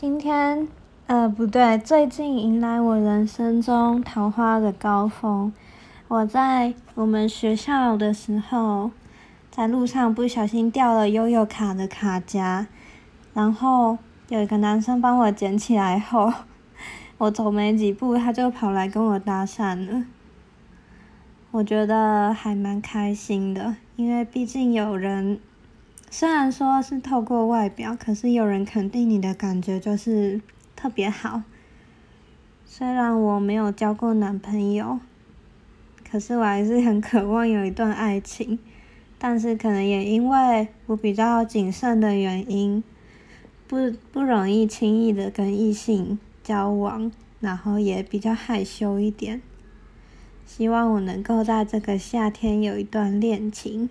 今天，呃，不对，最近迎来我人生中桃花的高峰。我在我们学校的时候，在路上不小心掉了悠悠卡的卡夹，然后有一个男生帮我捡起来后，我走没几步，他就跑来跟我搭讪了。我觉得还蛮开心的，因为毕竟有人。虽然说是透过外表，可是有人肯定你的感觉就是特别好。虽然我没有交过男朋友，可是我还是很渴望有一段爱情。但是可能也因为我比较谨慎的原因，不不容易轻易的跟异性交往，然后也比较害羞一点。希望我能够在这个夏天有一段恋情。